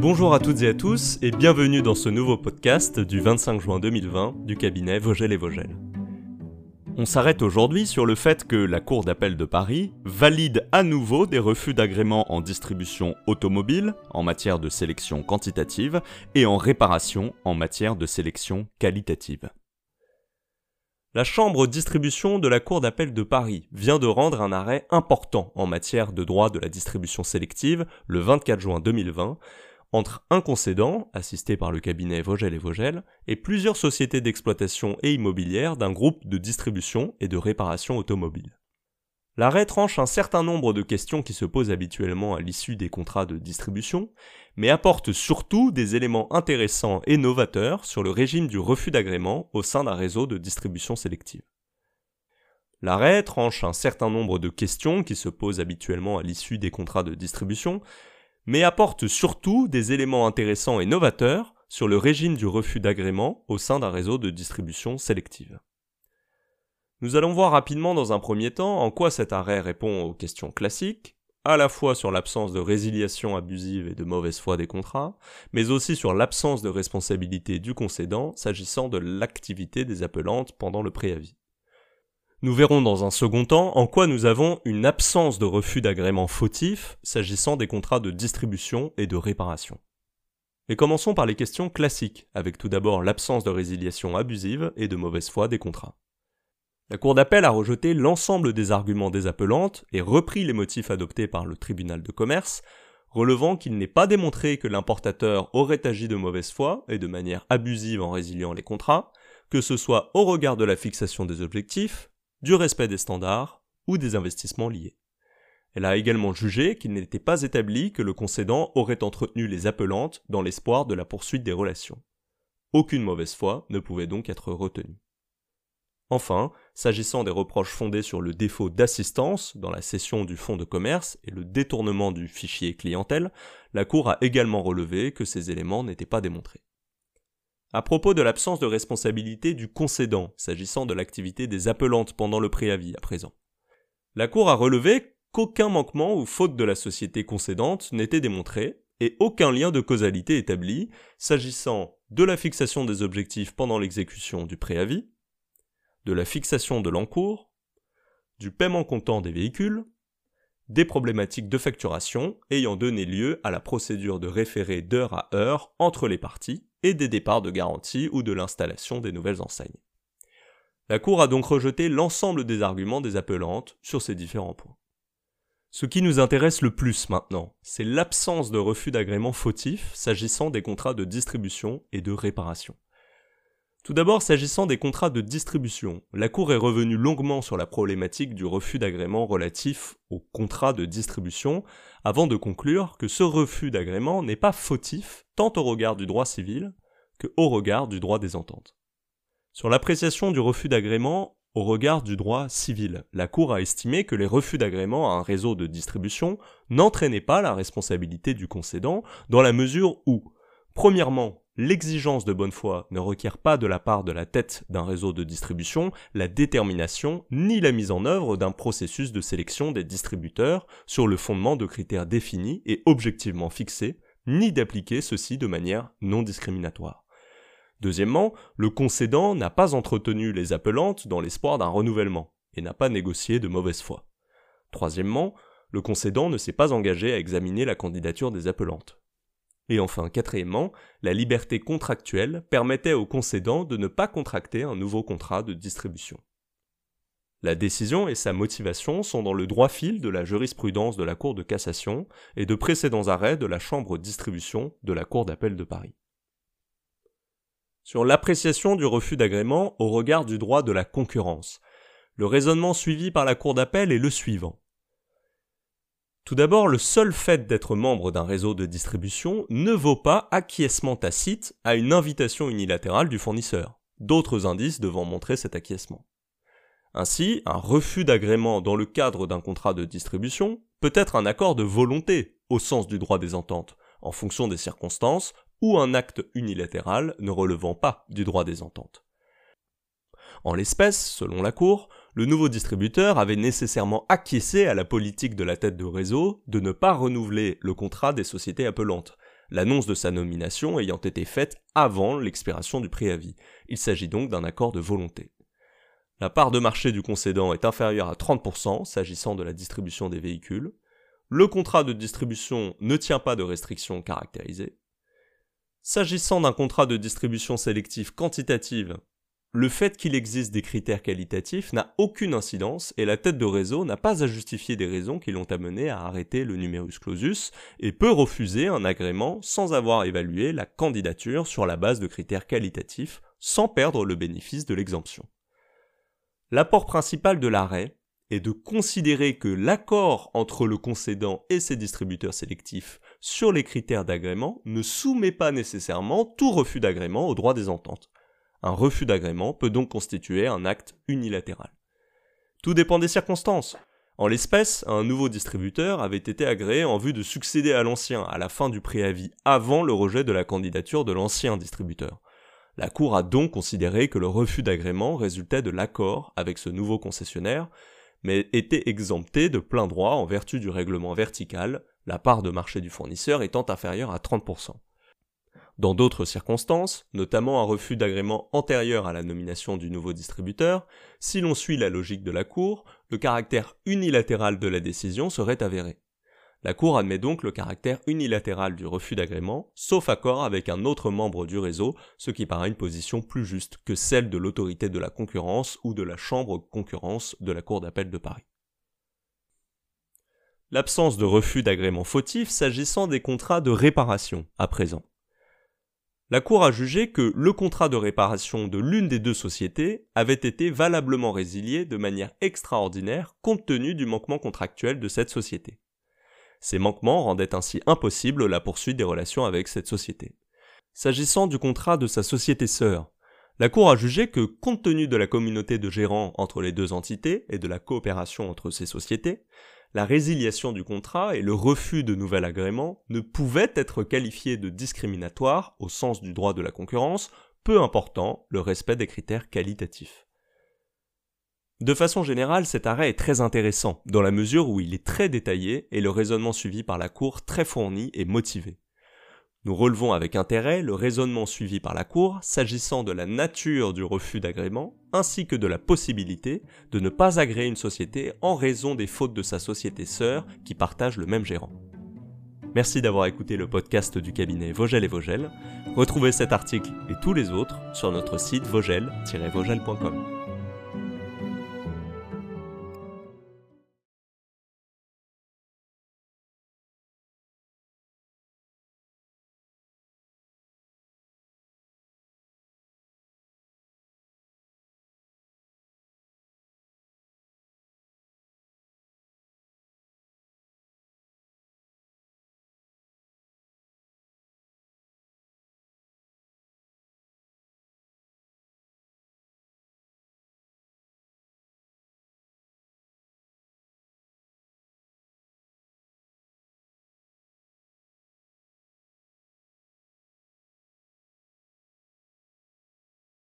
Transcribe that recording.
Bonjour à toutes et à tous et bienvenue dans ce nouveau podcast du 25 juin 2020 du cabinet Vogel et Vogel. On s'arrête aujourd'hui sur le fait que la Cour d'appel de Paris valide à nouveau des refus d'agrément en distribution automobile en matière de sélection quantitative et en réparation en matière de sélection qualitative. La Chambre distribution de la Cour d'appel de Paris vient de rendre un arrêt important en matière de droit de la distribution sélective le 24 juin 2020 entre un concédant, assisté par le cabinet Vogel et Vogel, et plusieurs sociétés d'exploitation et immobilières d'un groupe de distribution et de réparation automobile. L'arrêt tranche un certain nombre de questions qui se posent habituellement à l'issue des contrats de distribution, mais apporte surtout des éléments intéressants et novateurs sur le régime du refus d'agrément au sein d'un réseau de distribution sélective. L'arrêt tranche un certain nombre de questions qui se posent habituellement à l'issue des contrats de distribution, mais apporte surtout des éléments intéressants et novateurs sur le régime du refus d'agrément au sein d'un réseau de distribution sélective. Nous allons voir rapidement dans un premier temps en quoi cet arrêt répond aux questions classiques, à la fois sur l'absence de résiliation abusive et de mauvaise foi des contrats, mais aussi sur l'absence de responsabilité du concédant s'agissant de l'activité des appelantes pendant le préavis. Nous verrons dans un second temps en quoi nous avons une absence de refus d'agrément fautif s'agissant des contrats de distribution et de réparation. Et commençons par les questions classiques, avec tout d'abord l'absence de résiliation abusive et de mauvaise foi des contrats. La Cour d'appel a rejeté l'ensemble des arguments des appelantes et repris les motifs adoptés par le tribunal de commerce, relevant qu'il n'est pas démontré que l'importateur aurait agi de mauvaise foi et de manière abusive en résiliant les contrats, que ce soit au regard de la fixation des objectifs, du respect des standards ou des investissements liés. Elle a également jugé qu'il n'était pas établi que le concédant aurait entretenu les appelantes dans l'espoir de la poursuite des relations. Aucune mauvaise foi ne pouvait donc être retenue. Enfin, s'agissant des reproches fondés sur le défaut d'assistance dans la cession du fonds de commerce et le détournement du fichier clientèle, la Cour a également relevé que ces éléments n'étaient pas démontrés. À propos de l'absence de responsabilité du concédant, s'agissant de l'activité des appelantes pendant le préavis à présent. La Cour a relevé qu'aucun manquement ou faute de la société concédante n'était démontré et aucun lien de causalité établi s'agissant de la fixation des objectifs pendant l'exécution du préavis, de la fixation de l'encours, du paiement comptant des véhicules, des problématiques de facturation ayant donné lieu à la procédure de référé d'heure à heure entre les parties et des départs de garantie ou de l'installation des nouvelles enseignes. La Cour a donc rejeté l'ensemble des arguments des appelantes sur ces différents points. Ce qui nous intéresse le plus maintenant, c'est l'absence de refus d'agrément fautif s'agissant des contrats de distribution et de réparation. Tout d'abord, s'agissant des contrats de distribution, la Cour est revenue longuement sur la problématique du refus d'agrément relatif aux contrats de distribution, avant de conclure que ce refus d'agrément n'est pas fautif tant au regard du droit civil que au regard du droit des ententes. Sur l'appréciation du refus d'agrément au regard du droit civil, la Cour a estimé que les refus d'agrément à un réseau de distribution n'entraînaient pas la responsabilité du concédant dans la mesure où, premièrement, L'exigence de bonne foi ne requiert pas de la part de la tête d'un réseau de distribution la détermination ni la mise en œuvre d'un processus de sélection des distributeurs sur le fondement de critères définis et objectivement fixés, ni d'appliquer ceci de manière non discriminatoire. Deuxièmement, le concédant n'a pas entretenu les appelantes dans l'espoir d'un renouvellement, et n'a pas négocié de mauvaise foi. Troisièmement, le concédant ne s'est pas engagé à examiner la candidature des appelantes. Et enfin, quatrièmement, la liberté contractuelle permettait au concédant de ne pas contracter un nouveau contrat de distribution. La décision et sa motivation sont dans le droit fil de la jurisprudence de la Cour de cassation et de précédents arrêts de la Chambre distribution de la Cour d'appel de Paris. Sur l'appréciation du refus d'agrément au regard du droit de la concurrence, le raisonnement suivi par la Cour d'appel est le suivant. Tout d'abord, le seul fait d'être membre d'un réseau de distribution ne vaut pas acquiescement tacite à une invitation unilatérale du fournisseur, d'autres indices devant montrer cet acquiescement. Ainsi, un refus d'agrément dans le cadre d'un contrat de distribution peut être un accord de volonté au sens du droit des ententes, en fonction des circonstances, ou un acte unilatéral ne relevant pas du droit des ententes. En l'espèce, selon la Cour, le nouveau distributeur avait nécessairement acquiescé à la politique de la tête de réseau de ne pas renouveler le contrat des sociétés appelantes, l'annonce de sa nomination ayant été faite avant l'expiration du préavis. Il s'agit donc d'un accord de volonté. La part de marché du concédant est inférieure à 30% s'agissant de la distribution des véhicules. Le contrat de distribution ne tient pas de restrictions caractérisées. S'agissant d'un contrat de distribution sélective quantitative, le fait qu'il existe des critères qualitatifs n'a aucune incidence et la tête de réseau n'a pas à justifier des raisons qui l'ont amené à arrêter le numerus clausus et peut refuser un agrément sans avoir évalué la candidature sur la base de critères qualitatifs sans perdre le bénéfice de l'exemption. L'apport principal de l'arrêt est de considérer que l'accord entre le concédant et ses distributeurs sélectifs sur les critères d'agrément ne soumet pas nécessairement tout refus d'agrément au droit des ententes un refus d'agrément peut donc constituer un acte unilatéral. Tout dépend des circonstances. En l'espèce, un nouveau distributeur avait été agréé en vue de succéder à l'ancien à la fin du préavis avant le rejet de la candidature de l'ancien distributeur. La Cour a donc considéré que le refus d'agrément résultait de l'accord avec ce nouveau concessionnaire, mais était exempté de plein droit en vertu du règlement vertical, la part de marché du fournisseur étant inférieure à 30%. Dans d'autres circonstances, notamment un refus d'agrément antérieur à la nomination du nouveau distributeur, si l'on suit la logique de la Cour, le caractère unilatéral de la décision serait avéré. La Cour admet donc le caractère unilatéral du refus d'agrément, sauf accord avec un autre membre du réseau, ce qui paraît une position plus juste que celle de l'autorité de la concurrence ou de la Chambre concurrence de la Cour d'appel de Paris. L'absence de refus d'agrément fautif s'agissant des contrats de réparation, à présent la Cour a jugé que le contrat de réparation de l'une des deux sociétés avait été valablement résilié de manière extraordinaire compte tenu du manquement contractuel de cette société. Ces manquements rendaient ainsi impossible la poursuite des relations avec cette société. S'agissant du contrat de sa société sœur, la Cour a jugé que, compte tenu de la communauté de gérants entre les deux entités et de la coopération entre ces sociétés, la résiliation du contrat et le refus de nouvel agrément ne pouvaient être qualifiés de discriminatoires au sens du droit de la concurrence, peu important le respect des critères qualitatifs. De façon générale, cet arrêt est très intéressant, dans la mesure où il est très détaillé et le raisonnement suivi par la Cour très fourni et motivé. Nous relevons avec intérêt le raisonnement suivi par la Cour s'agissant de la nature du refus d'agrément, ainsi que de la possibilité de ne pas agréer une société en raison des fautes de sa société sœur qui partage le même gérant. Merci d'avoir écouté le podcast du cabinet Vogel et Vogel. Retrouvez cet article et tous les autres sur notre site vogel-vogel.com.